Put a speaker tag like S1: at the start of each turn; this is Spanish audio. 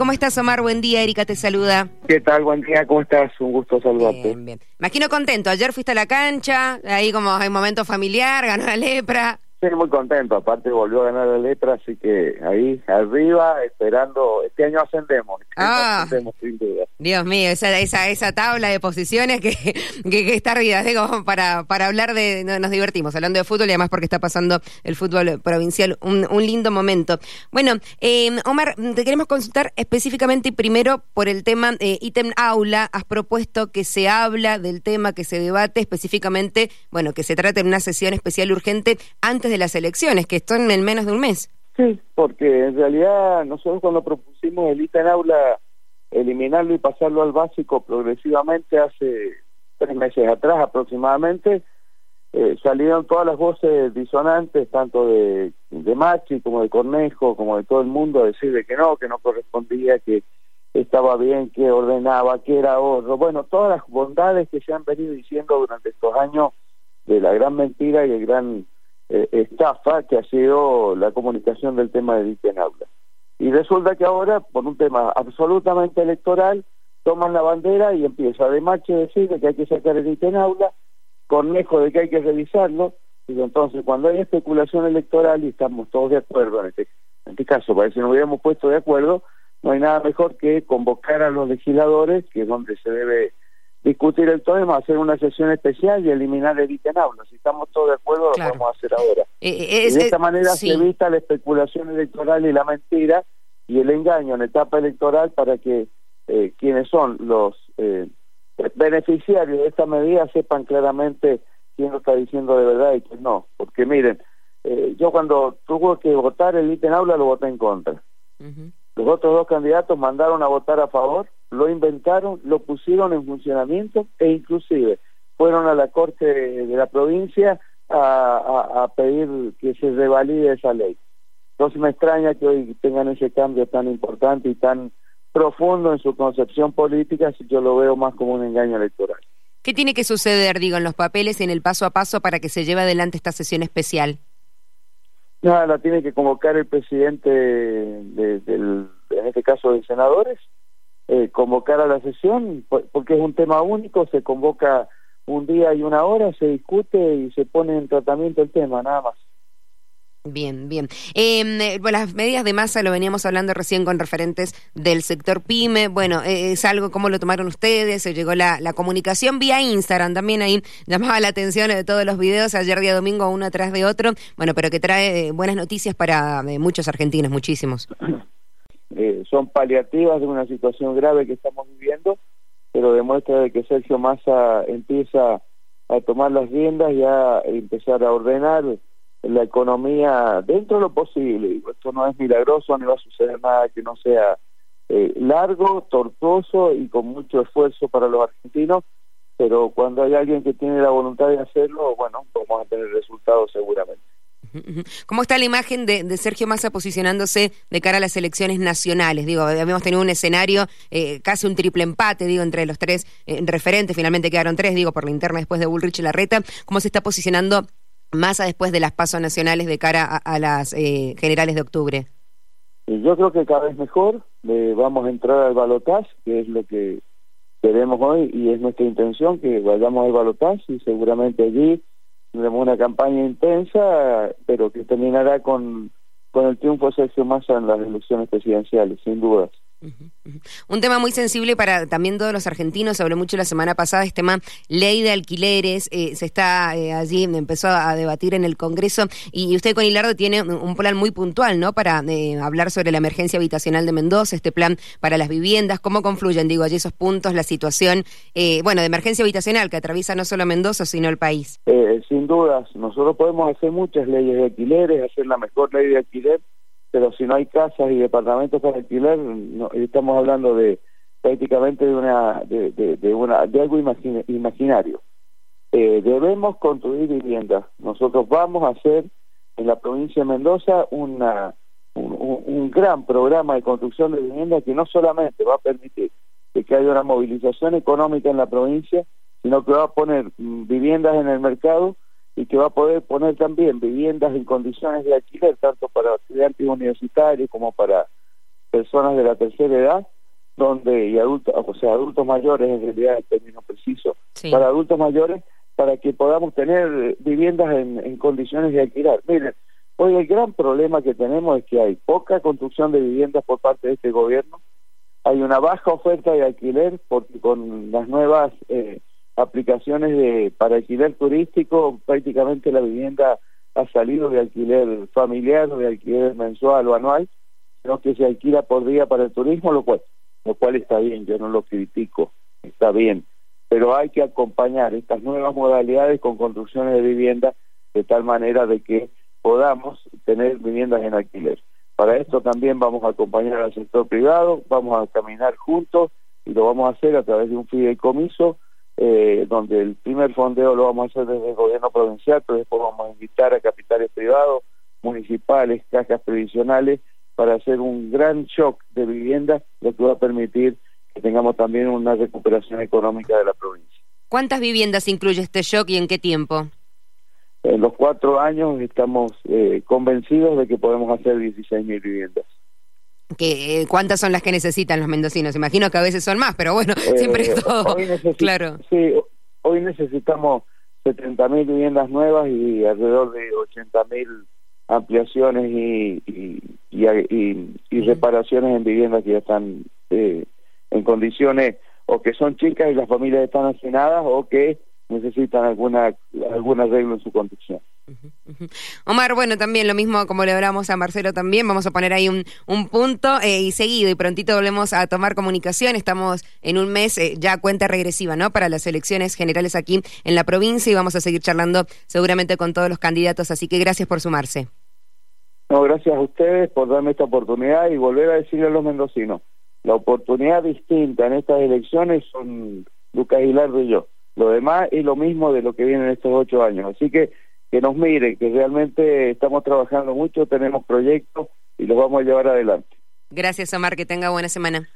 S1: ¿Cómo estás, Omar? Buen día, Erika te saluda.
S2: ¿Qué tal? Buen día, ¿cómo estás? Un gusto saludarte.
S1: Bien, bien. Imagino contento. Ayer fuiste a la cancha, ahí como hay momento familiar, ganó la lepra.
S2: Sí, muy contento. Aparte volvió a ganar la letra, así que ahí arriba, esperando. Este año ascendemos. Este
S1: Ah.
S2: ascendemos, sin duda.
S1: Dios mío, esa, esa, esa tabla de posiciones que, que, que está arriba. Digo, para, para hablar de. no, Nos divertimos hablando de fútbol y además porque está pasando el fútbol provincial. Un, un lindo momento. Bueno, eh, Omar, te queremos consultar específicamente primero por el tema eh, ítem aula. Has propuesto que se habla del tema, que se debate específicamente, bueno, que se trate en una sesión especial urgente antes de las elecciones, que están en menos de un mes.
S2: Sí, porque en realidad nosotros cuando propusimos el ITA en aula, eliminarlo y pasarlo al básico progresivamente hace tres meses atrás aproximadamente, eh, salieron todas las voces disonantes, tanto de, de Machi como de Cornejo, como de todo el mundo, a decir de que no, que no correspondía, que estaba bien, que ordenaba, que era ahorro. Bueno, todas las bondades que se han venido diciendo durante estos años de la gran mentira y el gran eh, estafa que ha sido la comunicación del tema del ITA en aula. Y resulta que ahora, por un tema absolutamente electoral, toman la bandera y empieza de Machi a decir de que hay que sacar el ITA en aula, Cornejo de que hay que revisarlo, y entonces cuando hay especulación electoral y estamos todos de acuerdo, en este, en este caso parece que nos hubiéramos puesto de acuerdo, no hay nada mejor que convocar a los legisladores, que es donde se debe discutir el tema, hacer una sesión especial y eliminar el aula. Si estamos todos de acuerdo,
S1: Claro.
S2: lo vamos a hacer ahora.
S1: Eh,
S2: Y
S1: es-
S2: de
S1: es-
S2: esta manera
S1: sí.
S2: se evita la especulación electoral y la mentira y el engaño en etapa electoral para que eh, quienes son los eh, beneficiarios de esta medida sepan claramente quién lo está diciendo de verdad y quién no. Porque miren, eh, yo cuando tuve que votar el ítem aula lo voté en contra. Los otros dos candidatos mandaron a votar a favor, lo inventaron, lo pusieron en funcionamiento e inclusive fueron a la Corte de, la provincia a, a- a pedir que se revalide esa ley. Entonces me extraña que hoy tengan ese cambio tan importante y tan profundo en su concepción política si yo lo veo más como un engaño electoral.
S1: ¿Qué tiene que suceder, digo, en los papeles y en el paso a paso para que se lleve adelante esta sesión especial?
S2: Nada, la tiene que convocar el presidente de- del, en este caso de senadores, eh, convocar a la sesión, po- porque es un tema único, se convoca un día y una hora, se discute y se pone en tratamiento el tema, nada más.
S1: Bien, bien. Eh, eh, bueno, las medidas de masa lo veníamos hablando recién con referentes del sector pyme. Bueno, eh, es algo, ¿cómo lo tomaron ustedes? Se llegó la, la comunicación vía Instagram también ahí. Llamaba la atención de todos los videos ayer día domingo, uno atrás de otro. Bueno, pero que trae eh, buenas noticias para eh, muchos argentinos, muchísimos.
S2: Son paliativas de una situación grave que estamos viviendo, pero demuestra de que Sergio Massa empieza a tomar las riendas y a empezar a ordenar la economía dentro de lo posible. Esto no es milagroso, ni va a suceder nada que no sea eh, largo, tortuoso y con mucho esfuerzo para los argentinos, pero cuando hay alguien que tiene la voluntad de hacerlo, bueno, vamos a tener resultados seguramente.
S1: ¿Cómo está la imagen de, de Sergio Massa posicionándose de cara a las elecciones nacionales? Digo, habíamos tenido un escenario, eh, casi un triple empate, digo, entre los tres eh, referentes, finalmente quedaron tres, digo, por la interna después de Bullrich y Larreta. ¿Cómo se está posicionando Massa después de las pasos nacionales de cara a, las eh, generales de octubre?
S2: Y yo creo que cada vez mejor eh, vamos a entrar al balotaje, que es lo que queremos hoy y es nuestra intención que vayamos al balotaje y seguramente allí tendremos una campaña intensa, pero que terminará con, con el triunfo de Sergio Massa en las elecciones presidenciales, sin dudas.
S1: Un tema muy sensible para también todos los argentinos, habló mucho la semana pasada, este tema ley de alquileres, eh, se está eh, allí, empezó a debatir en el Congreso y usted con Hilardo tiene un, plan muy puntual, ¿no? Para eh, hablar sobre la emergencia habitacional de Mendoza, este plan para las viviendas, cómo confluyen, digo, allí esos puntos, la situación, bueno, de emergencia habitacional que atraviesa no solo Mendoza, sino el país.
S2: Sin dudas, nosotros podemos hacer muchas leyes de alquileres, hacer la mejor ley de alquiler, pero si no hay casas y departamentos para alquiler, no- estamos hablando de prácticamente de una de, de, una de algo imagina- imaginario. Eh, debemos construir viviendas. Nosotros vamos a hacer en la provincia de Mendoza una un, un- gran programa de construcción de viviendas que no solamente va a permitir que haya una movilización económica en la provincia, sino que va a poner mm, viviendas en el mercado y que va a poder poner también viviendas en condiciones de alquiler, tanto para estudiantes universitarios como para personas de la tercera edad, donde y adultos, o sea, adultos mayores en realidad el término preciso, para adultos mayores, para que podamos tener viviendas en, en condiciones de alquilar. Miren, hoy el gran problema que tenemos es que hay poca construcción de viviendas por parte de este gobierno, hay una baja oferta de alquiler porque con las nuevas eh, aplicaciones de para alquiler turístico prácticamente la vivienda ha salido de alquiler familiar de alquiler mensual o anual sino que se alquila por día para el turismo lo cual lo cual está bien yo no lo critico está bien pero hay que acompañar estas nuevas modalidades con construcciones de vivienda de tal manera de que podamos tener viviendas en alquiler. Para esto también vamos a acompañar al sector privado, vamos a caminar juntos y lo vamos a hacer a través de un fideicomiso, eh, donde el primer fondeo lo vamos a hacer desde el gobierno provincial, pero después vamos a invitar a capitales privados, municipales, cajas previsionales, para hacer un gran shock de vivienda, lo que va a permitir que tengamos también una recuperación económica de la provincia.
S1: ¿Cuántas viviendas incluye este shock y en qué tiempo?
S2: en los cuatro años estamos eh, convencidos de que podemos hacer 16.000 viviendas.
S1: ¿Qué, eh, ¿Cuántas son las que necesitan los mendocinos? Imagino que a veces son más, pero bueno, eh, siempre es todo claro.
S2: Sí, hoy necesitamos 70.000 viviendas nuevas y alrededor de 80.000 ampliaciones y, y, y, y, reparaciones en viviendas que ya están en condiciones o que son chicas y las familias están hacinadas o que necesitan alguna algún arreglo en su conducción.
S1: Omar, bueno, también lo mismo como le hablamos a Marcelo también, vamos a poner ahí un, un punto eh, y seguido y prontito volvemos a tomar comunicación, estamos en un mes eh, ya cuenta regresiva, ¿no? Para las elecciones generales aquí en la provincia y vamos a seguir charlando seguramente con todos los candidatos, así que gracias por sumarse.
S2: No, gracias a ustedes por darme esta oportunidad y volver a decirle a los mendocinos, la oportunidad distinta en estas elecciones son Lucas Hilardo y yo. Lo demás es lo mismo de lo que viene en estos ocho años. Así que que nos miren, que realmente estamos trabajando mucho, tenemos proyectos y los vamos a llevar adelante.
S1: Gracias, Omar, que tenga buena semana.